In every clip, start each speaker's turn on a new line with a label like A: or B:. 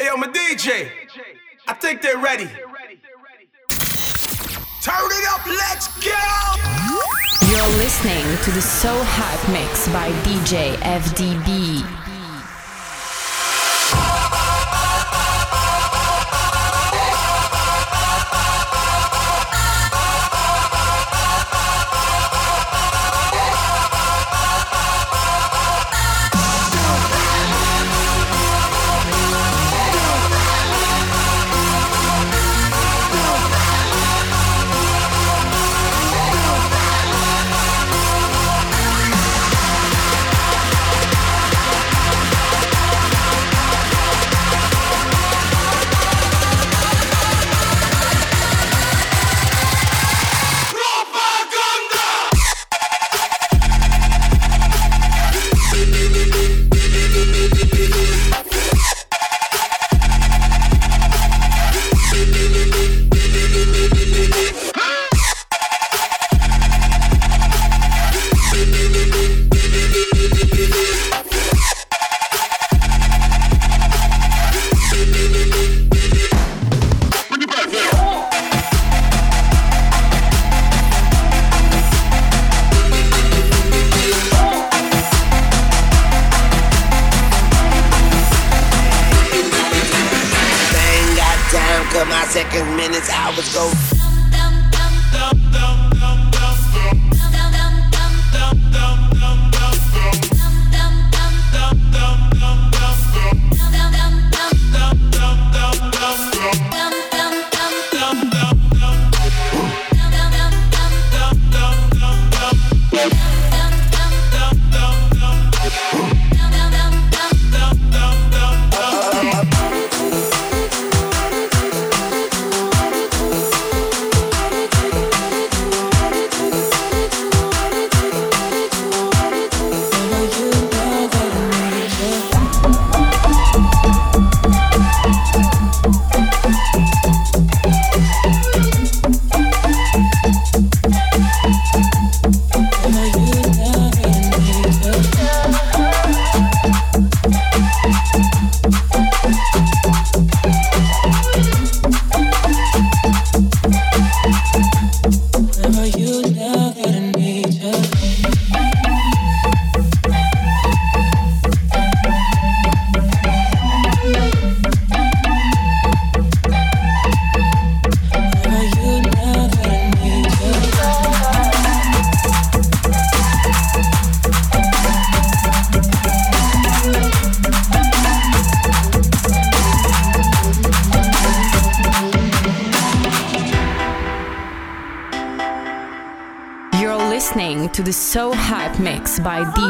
A: Hey, I'm a DJ. I think they're ready. Turn it up, let's go!
B: You're listening to the So Hype Mix by DJ FDB. by
C: D.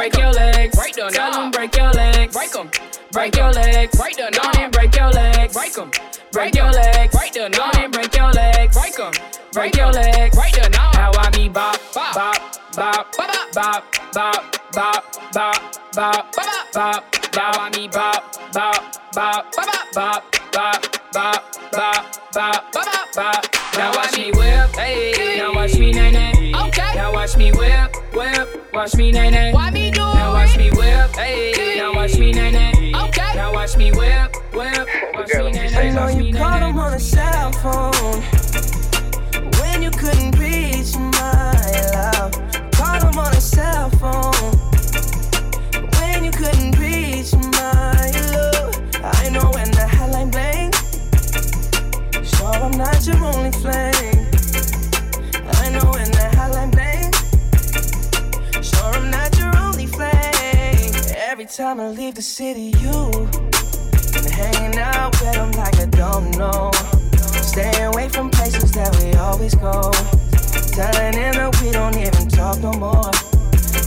C: Break your legs. Break them. Tell them break your legs. Break them. Break your legs. Break them. Go and break your legs. Break them. Break your legs. Break them. Go and break your legs. Break them. Break your legs. Break them. How I me bop bop bop bop bop bop bop bop bop bop bop. How I me bop bop bop bop bop bop bop bop bop, bop, bop. Watch me nay nay. Why me do Now watch me whip, hey. Now watch me nay nay. Okay. Now watch me whip, whip. Watch me nay nay.
D: I know you caught him on a cell phone when you couldn't reach my love. Caught him on a cell phone when you couldn't reach my love. I know when the hotline blank. Sure, I'm not your only flame. Time I leave the city, you been hanging out with them like I don't know. Stay away from places that we always go. Telling him that we don't even talk no more.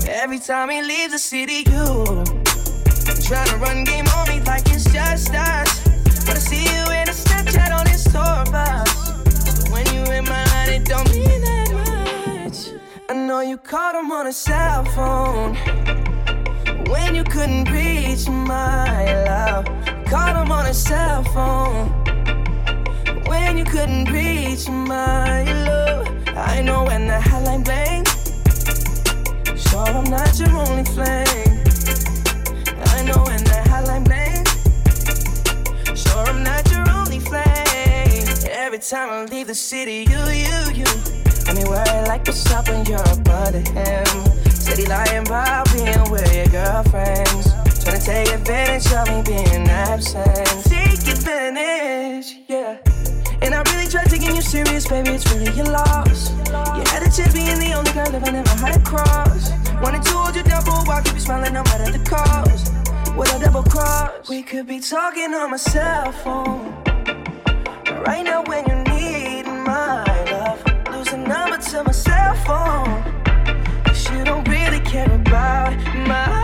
D: Every time he leaves the city, you try to run game on me like it's just us. But I see you in a Snapchat on his tour bus. when you in my life, it don't mean that much. I know you called him on a cell phone when you couldn't reach my love. Called him on a cell phone when you couldn't reach my love. I know when the hotline bling. Sure, I'm not your only flame. I know when the hotline bling. Sure, I'm not your only flame. Every time I leave the city, you, you, you. I mean, worry like what's up when you're under him. Steady lying about being with your girlfriends. Trying to take advantage of me being absent. Take advantage, yeah. And I really tried taking you serious, baby, it's really your loss. You had a chance being the only girl that I never had across. cross. Wanted to hold you down for a while, keep you smiling no matter the cost with a double cross. We could be talking on my cell phone. But right now, when you need my love, lose a number to my cell phone. Care about my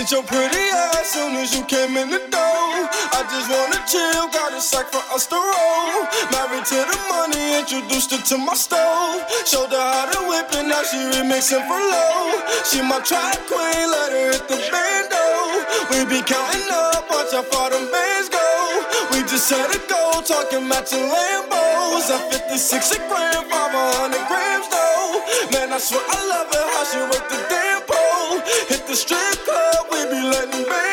E: Sent your pretty ass soon as you came in the door. I just wanna chill, got a sack for us to roll. Married to the money, introduced her to my stove. Showed her how to whip it, now she remixing for low. She my track queen, let her hit the bando. We be counting up, watch how far them bands go. We just had a go, talking matching Lambos. At 56 a gram, 500 grams though. Man, I swear I love her, how she work the damn pole. Hit the strip be letting bands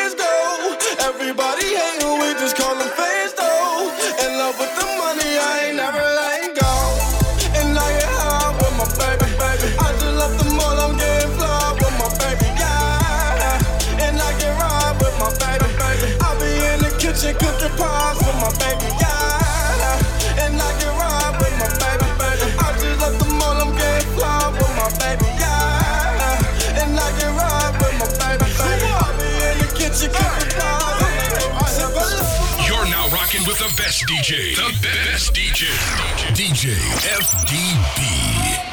F: best DJ. The best DJ. DJ FDB.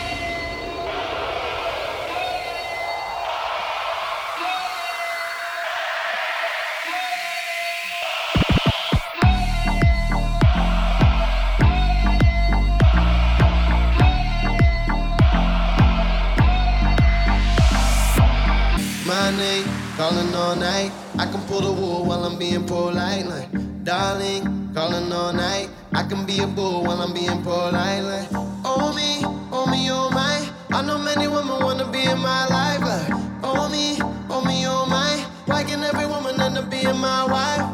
G: calling all night. I can pull the wool while I'm being polite. Like, darling, calling all night. I can be a bull when I'm being polite. Like, oh me, oh me, oh my. I know many women wanna be in my life. Like, oh me, oh me, oh my. Why can every woman end up being my wife?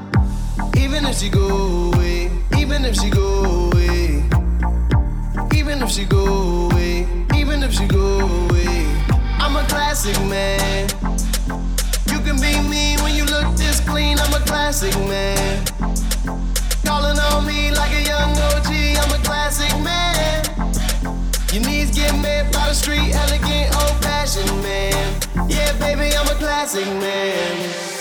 G: Even if she go away, even if she go away, even if she go away, even if she go away. I'm a classic man. You can be me when you look this clean. I'm a classic man. Calling on me like a young OG. I'm a classic man. Your needs get met by the street, elegant, old fashioned man. Yeah, baby, I'm a classic man.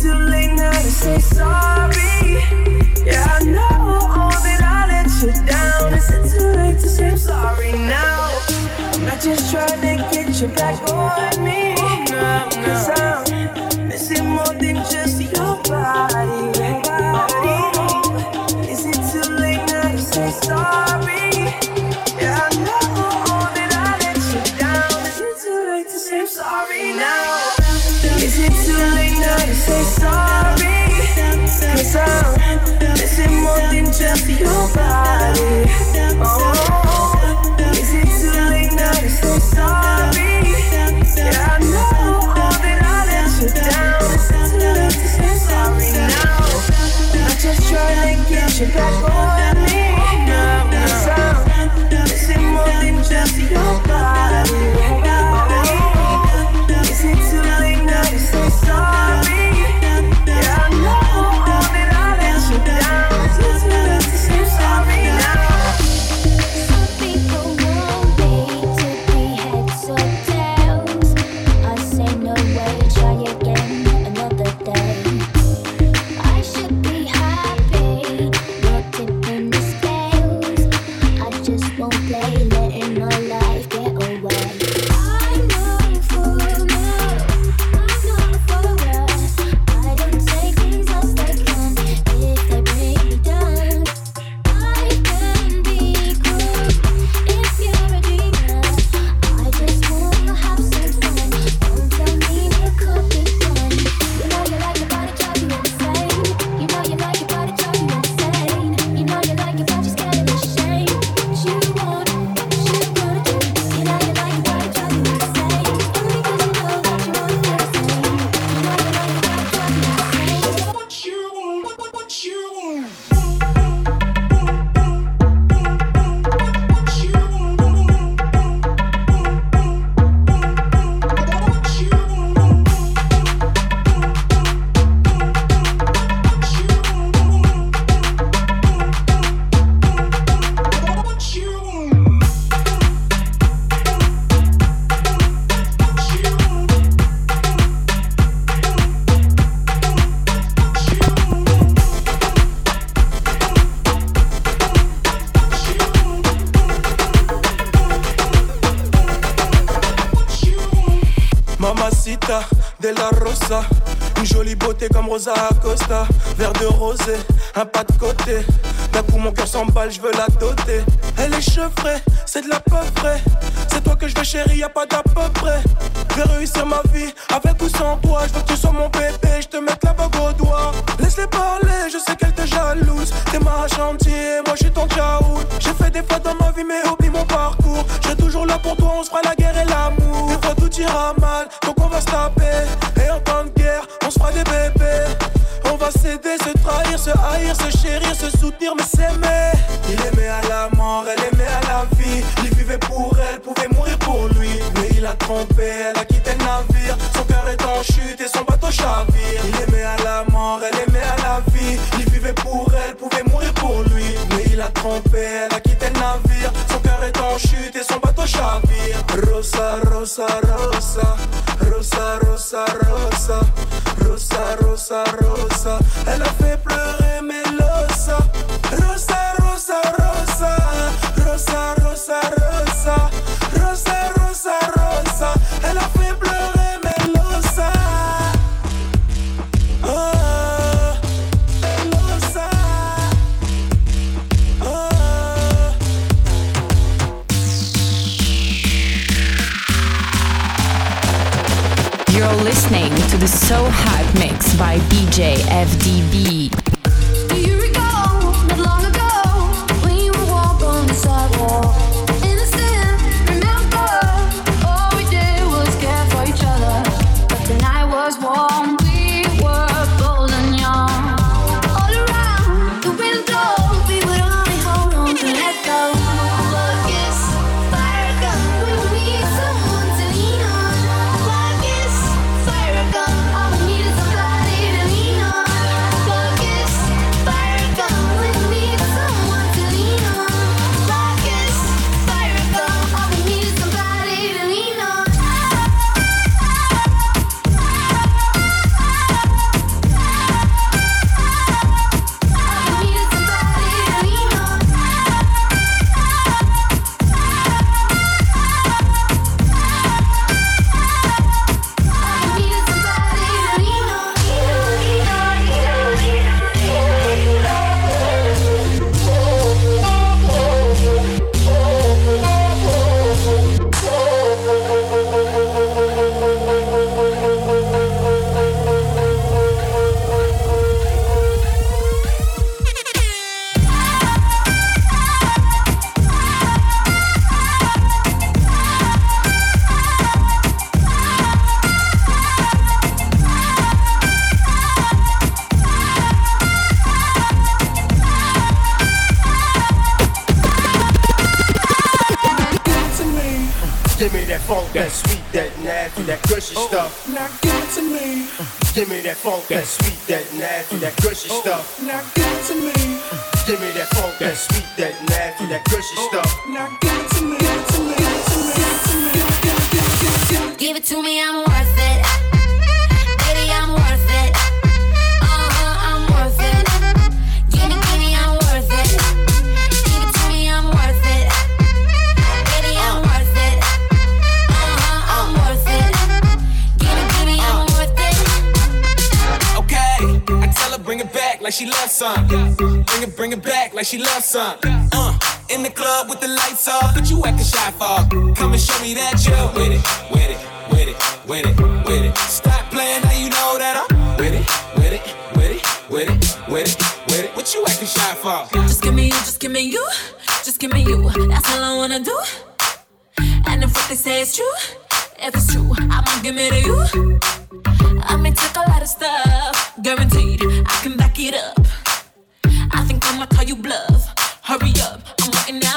D: too late now to say sorry. Yeah, I know all that I let you down. Is it too late to say sorry now? I'm not just trying to get you back on me. Cause I'm missing more than just your body. Is it too late now to say sorry? More than just your body. Is it sorry? Yeah, I know that I let you down. Sorry now? I just try to get you back on
H: Il aimait à la mort, elle aimait à la vie. Il vivait pour elle, pouvait mourir pour lui. Mais il a trompé, elle a quitté le navire. Son cœur est en chute et son bateau chavire. Il aimait à la mort, elle aimait à la vie. Il vivait pour elle, pouvait mourir pour lui. Mais il a trompé, elle a quitté le navire. Son cœur est en chute et son bateau chavire. Rosa, Rosa, Rosa. Rosa, Rosa, Rosa.
B: FD.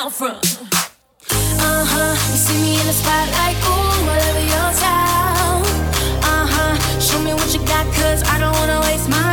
B: I'm
I: front.
J: Uh huh. You see me in the spotlight, ooh, whatever your style. Uh huh. Show me what you got, cause I don't wanna waste my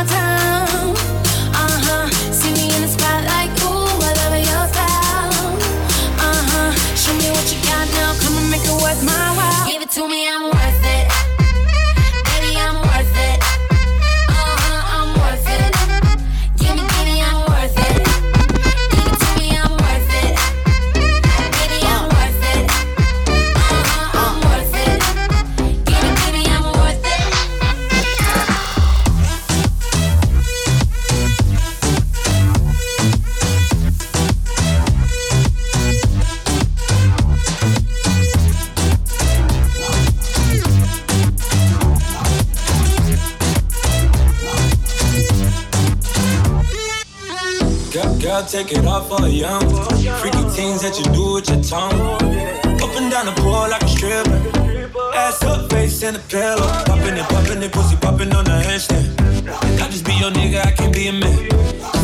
K: take it off for young. Freaky things that you do with your tongue. Up and down the pole like a stripper. Ass up, face in the pillow. Popping it, popping it, pussy popping on the handstand. I just be your nigga, I can't be a man.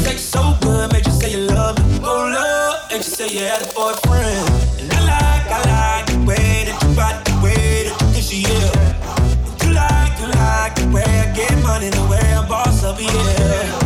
K: Sex so good, make you say you love me. Oh, love, and you say you had a boyfriend. And I like, I like the way that you body, the way that you dish it, yeah. You like, you like the way I get money, the way I boss up, yeah.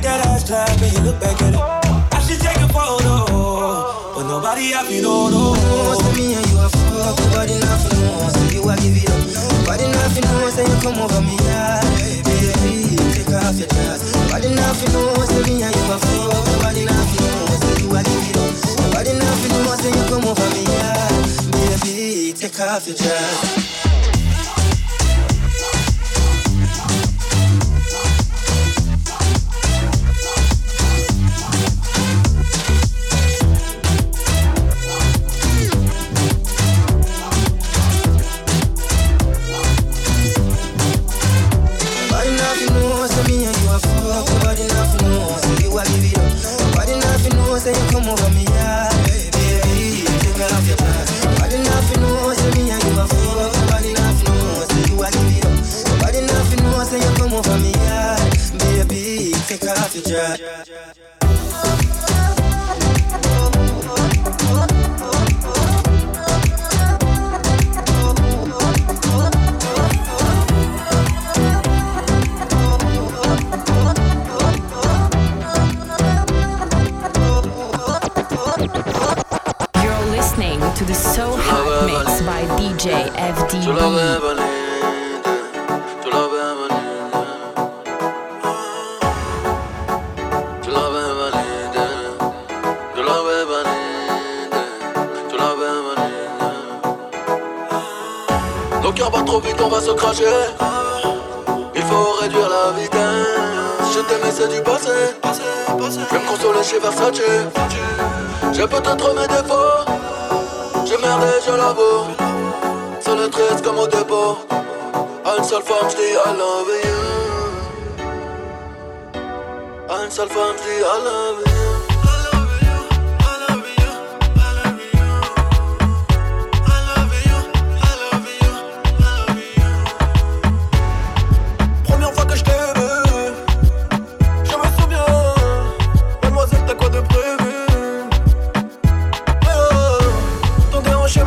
K: Make that ass clap and you look back at it? I should take a photo, but nobody happy, no, no.
L: Say me and you are fuck, nobody nothing knows. Say you a give it up, nobody nothing knows. Say you come over me, yeah, baby, take off your dress. Nobody nothing knows. Say me and you are fuck, nobody nothing knows. Say you a give it up, nobody nothing knows. Say you come over me, yeah, baby, take off your dress.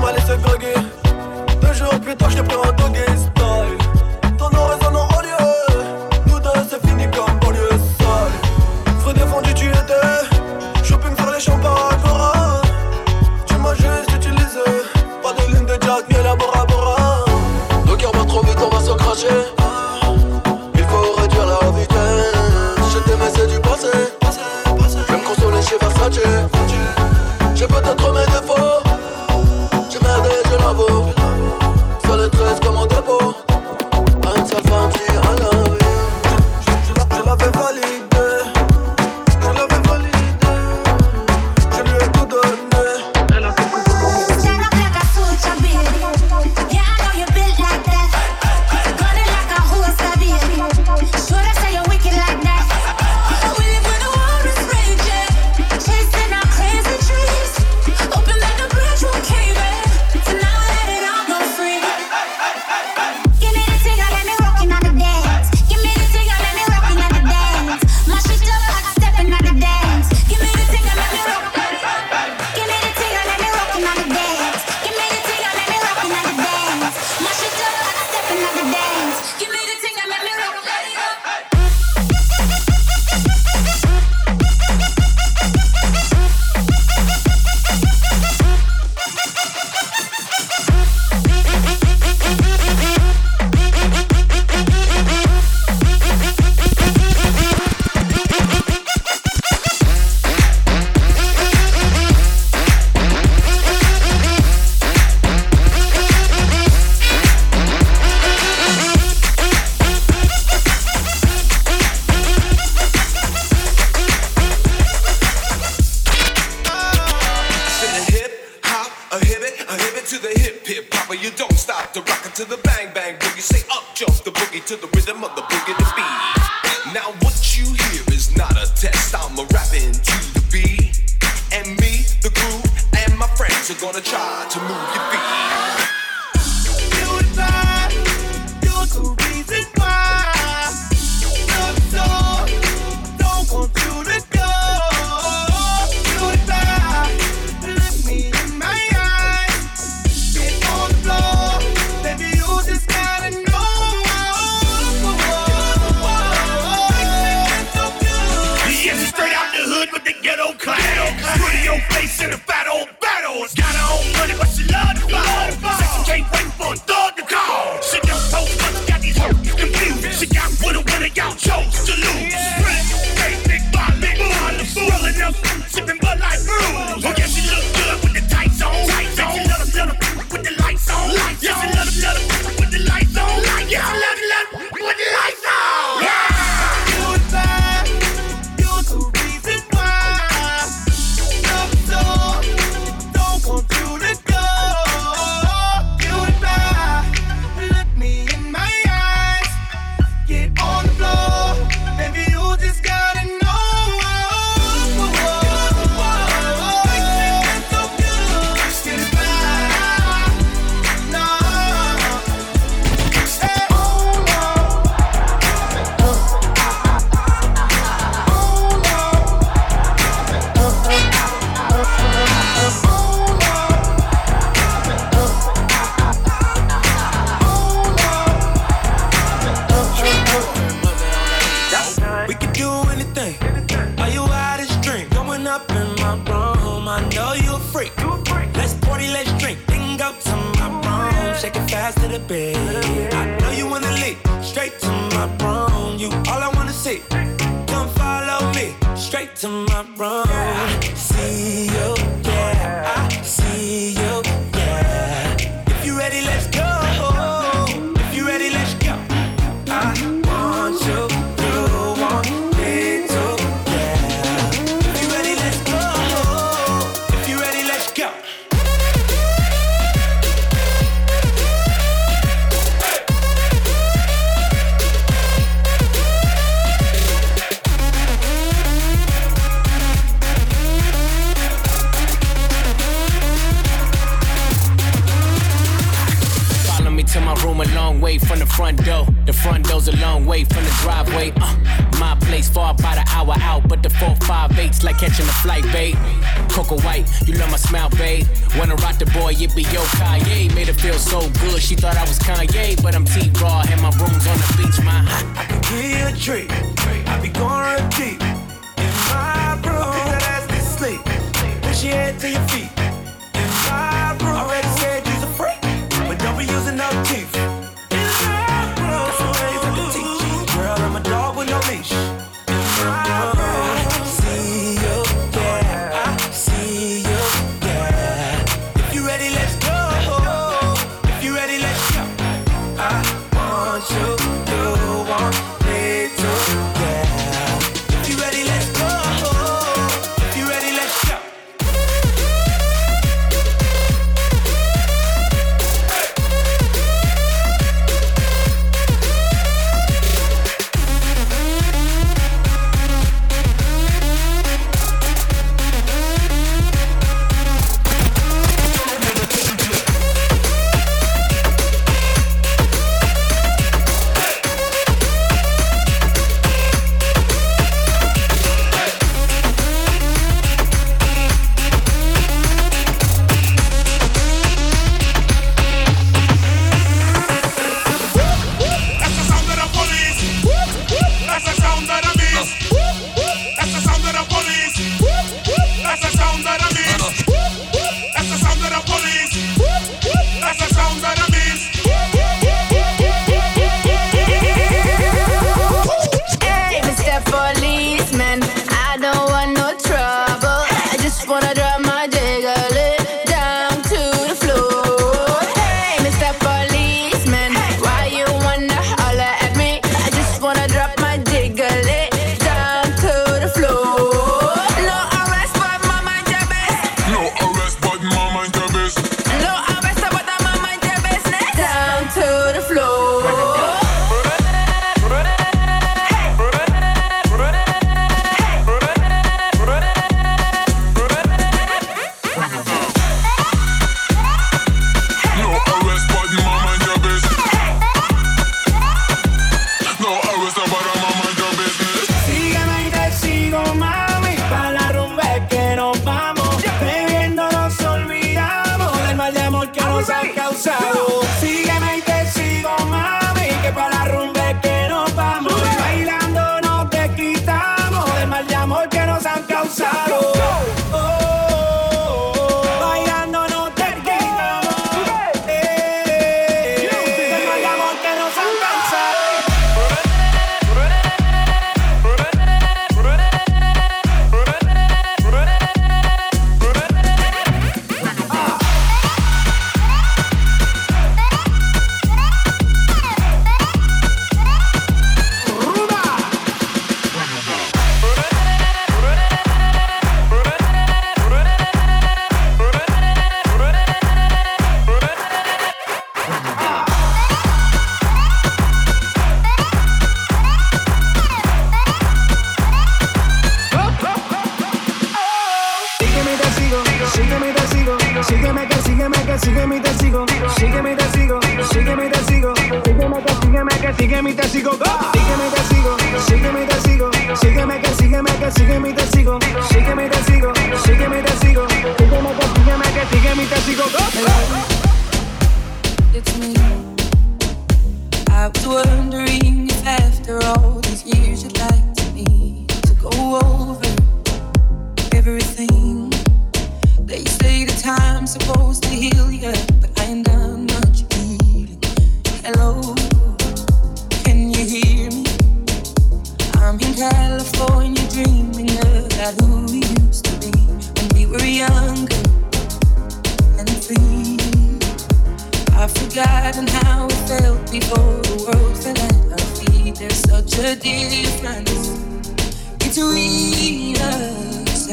E: Ton déhanché m'a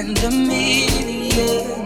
M: us and a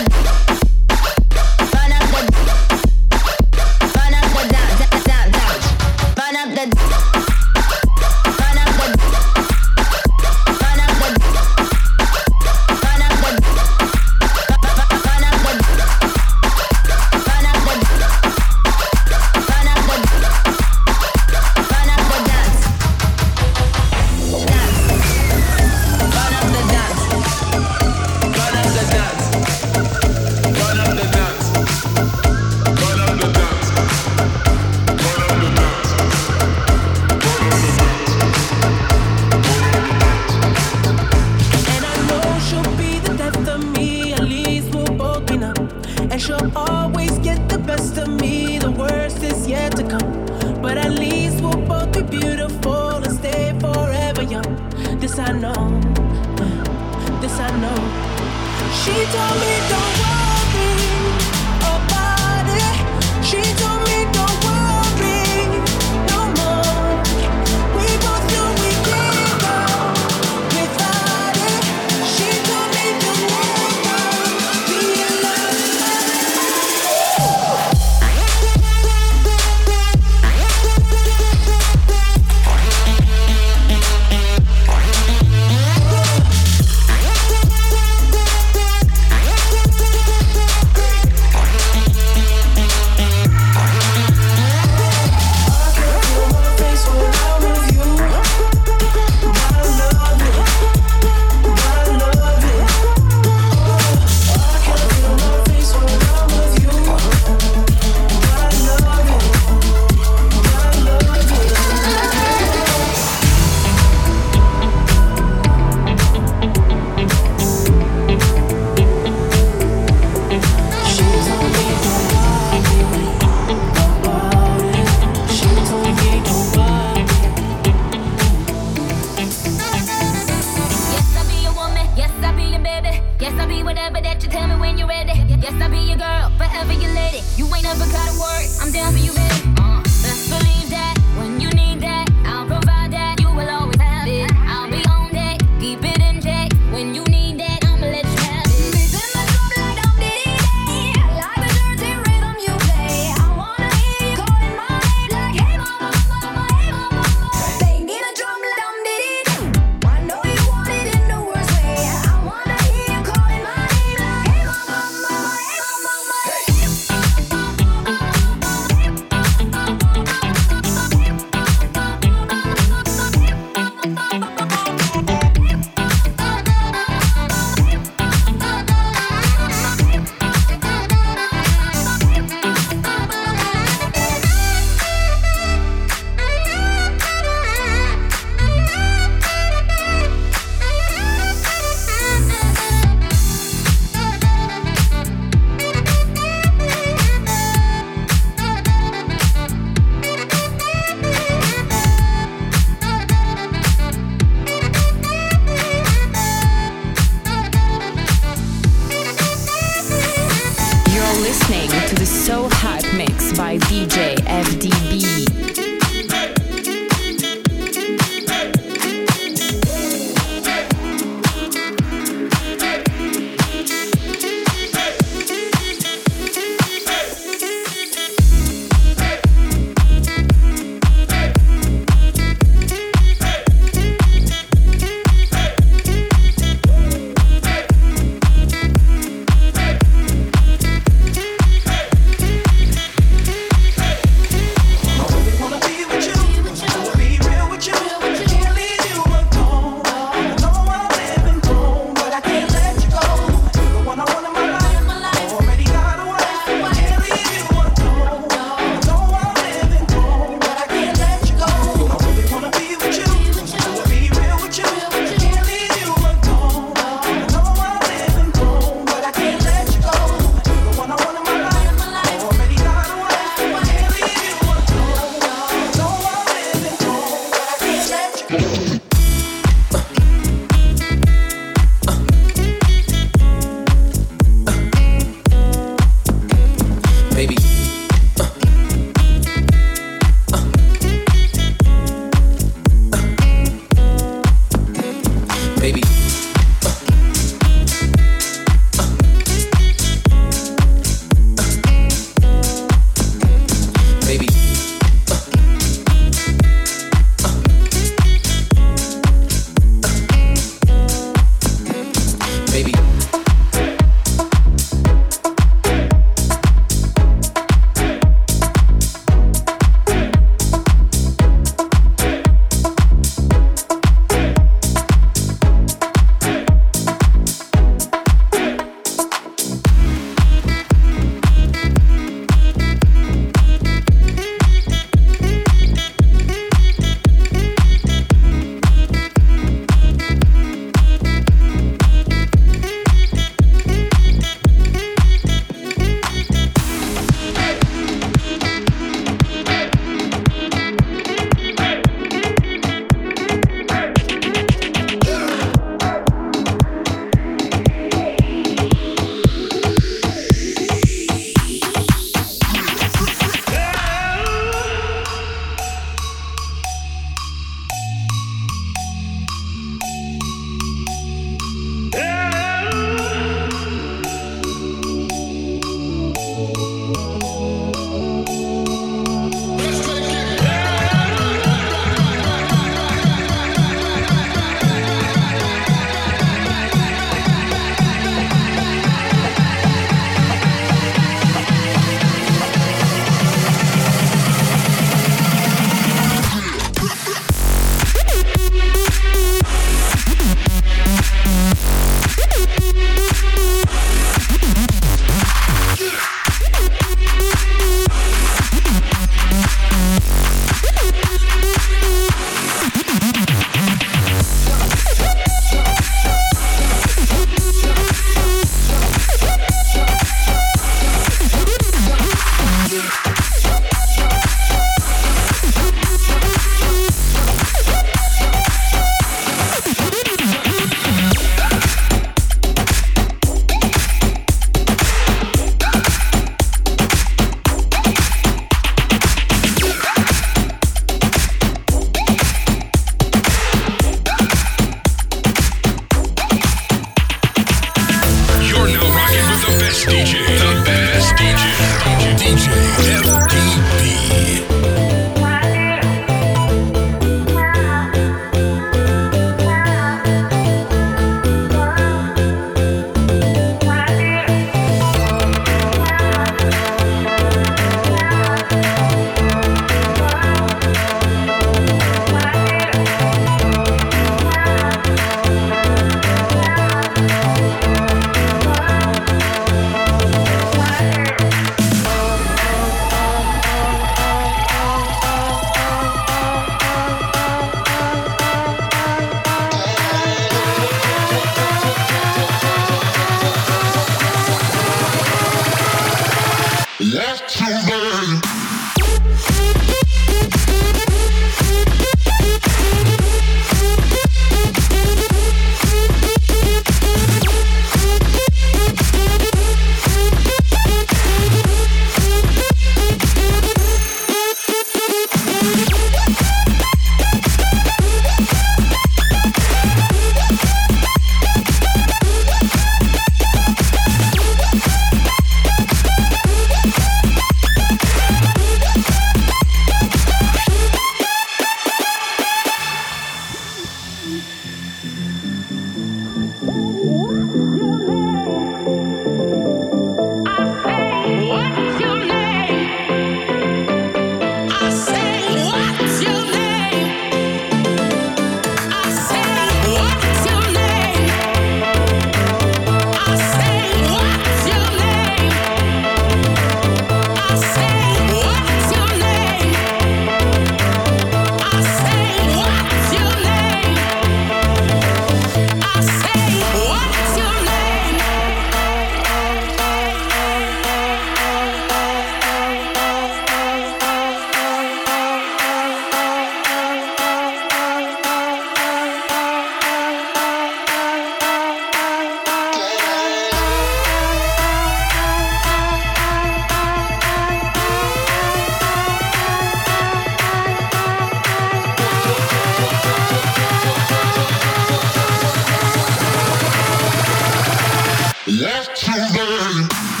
M: What to
J: learn?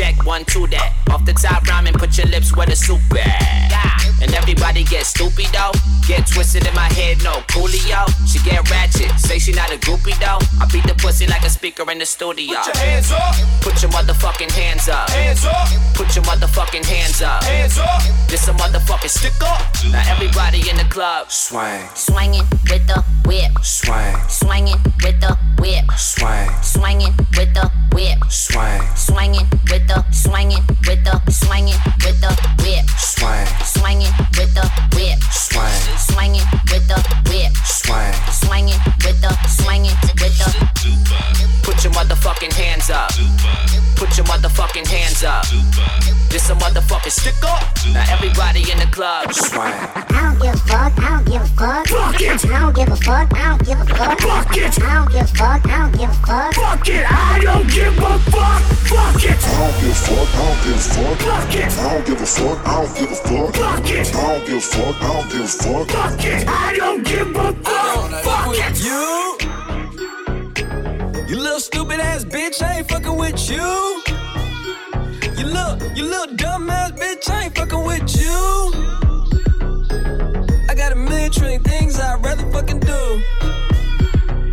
N: Check one, two, that. Off the top rhyming, put your lips where the soup at. Yeah. And everybody get stupid though. Get twisted in my head, no coolio. She get ratchet, say she not a groupie though. I beat the pussy like a speaker in the studio.
O: Put your hands up.
N: Put your motherfucking hands up.
O: Hands up.
N: Put your motherfucking hands up.
O: Hands up.
N: This a motherfucking stick up. Now everybody in the club. Swing.
P: Swinging with the whip.
N: Swing.
P: Swinging with the whip.
N: Swing.
P: Swinging with the whip.
N: Swing.
P: Swinging with the swinging with the swinging with the whip.
N: Swing.
P: Swinging with the whip.
N: Swing.
P: Swinging with the whip.
N: Swing.
P: Swinging with the swinging with the
N: motherfucking hands up. Put your motherfucking hands up. This a motherfucking
Q: stick up. Now everybody in the club, swing.
P: I don't give a fuck. I don't give a fuck.
R: Fuck it.
P: I don't give a fuck. I don't give a fuck.
R: Fuck it.
P: I don't give a fuck. I don't give a fuck.
R: Fuck it. I don't give a fuck. Fuck it.
J: I don't give a fuck. I don't give a fuck.
R: Fuck it.
J: I don't give a fuck. I don't give a fuck.
R: Fuck it.
J: I don't give a fuck. I don't give a fuck.
R: Fuck it. I don't give a fuck. Fuck it.
K: You you little stupid ass bitch, I ain't fucking with you. You little, you little dumb ass bitch, I ain't fucking with you. I got a million trillion things I'd rather fucking do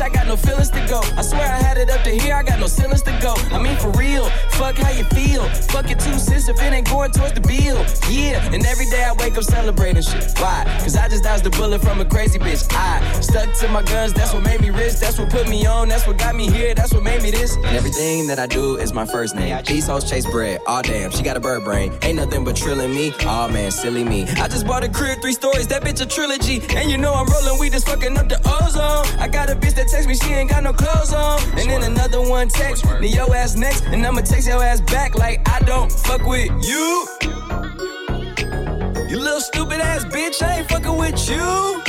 K: Bitch, I got no feelings to go. I swear I had it up to here, I got no ceilings to go. I mean, for real, fuck how you feel. Fuck your two cents if it ain't going towards the bill. Yeah, and every day I wake up celebrating shit. Why? Cause I just dodged a bullet from a crazy bitch. I stuck to my guns, that's what made me rich. That's what put me on, that's what got me here, that's what made me this. And everything that I do is my first name. These hoes chase bread. Oh damn, she got a bird brain. Ain't nothing but trilling me. oh man, silly me. I just bought a crib, three stories, that bitch a trilogy. And you know I'm rolling weed, just fucking up the ozone. I got a bitch that text me, she ain't got no clothes on. And then another one text, me your ass next, and I'ma text your ass back like I don't fuck with you. You little stupid ass bitch, I ain't fucking with you.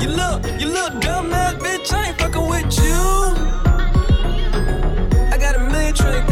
K: You little, you little dumb ass bitch, I ain't fucking with you. I got a million trillion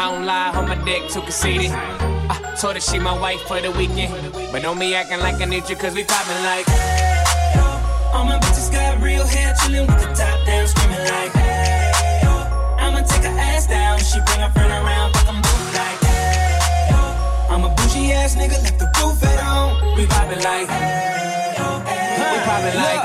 Q: I don't lie, on my dick too conceited. I told her she my wife for the weekend. But don't be acting like I need you, cause we poppin' like.
D: Hey, yo, All my bitches got real hair, chillin' with the top down, screaming like, hey, yo. I'ma take her ass down. She bring her friend around, fuck 'em both like, hey, yo. I'm a bougie ass nigga, left the roof at home. We poppin' like, hey, yo, hey.
Q: We poppin' like.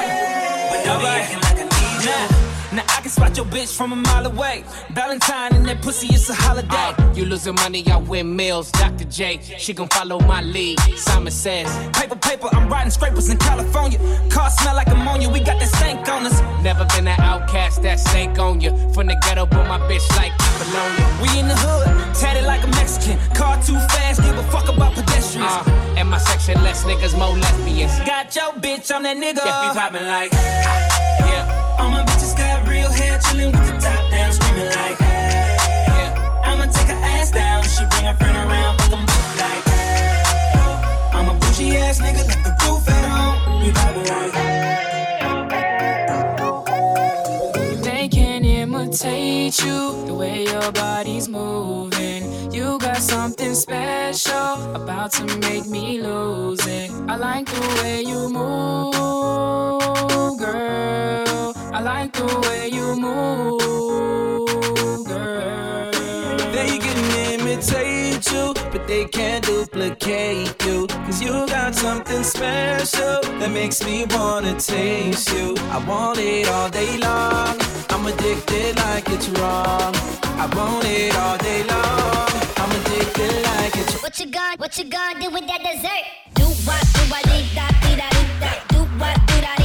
D: But don't be acting like I need you.
S: Now I can spot your bitch from a mile away. Valentine and that pussy, it's a holiday.
Q: You losing money, I win meals. Dr. J, she gon' follow my lead. Simon says,
S: Paper, paper, I'm riding scrapers in California. Car smell like ammonia, we got that stank on us.
Q: Never been an outcast that sank on you. From the ghetto, but my bitch like Apollonia.
S: We in the hood, tatted like a Mexican. Car too fast, give a fuck about pedestrians.
Q: Uh, and my section, less niggas, more lesbians.
S: Got your bitch, I'm that nigga.
Q: Yeah, we poppin' like,
D: yeah. Bitches got real hair, chilling with the top down, screaming like, hey. Yeah. I'ma take her ass down. She bring her friend around, fuck them both like, hey. I'm a bougie ass nigga, left the roof at home. You got me like.
C: They can imitate you, the way your body's moving. You got something special about to make me lose it. I like the way you move, girl. I like the way you move, girl.
E: They can imitate you, but they can't duplicate you. Cause you got something special that makes me wanna taste you. I want it all day long. I'm addicted like it's wrong. I want it all day long. I'm addicted like it's
J: What you got? what you gonna do with that dessert? Do what, do I, do da, do da, do da, do what, do da,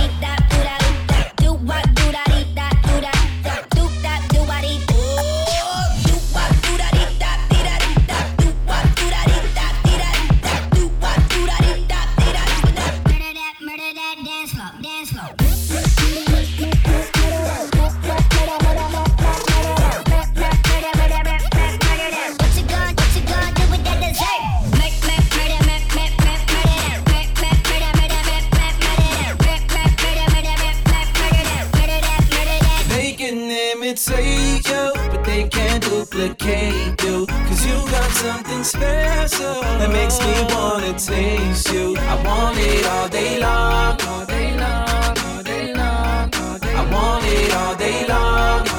E: duplicate you. Cause you got something special that makes me wanna taste you. I want it all day long, all day long, all day long. All day long. I want it all day long.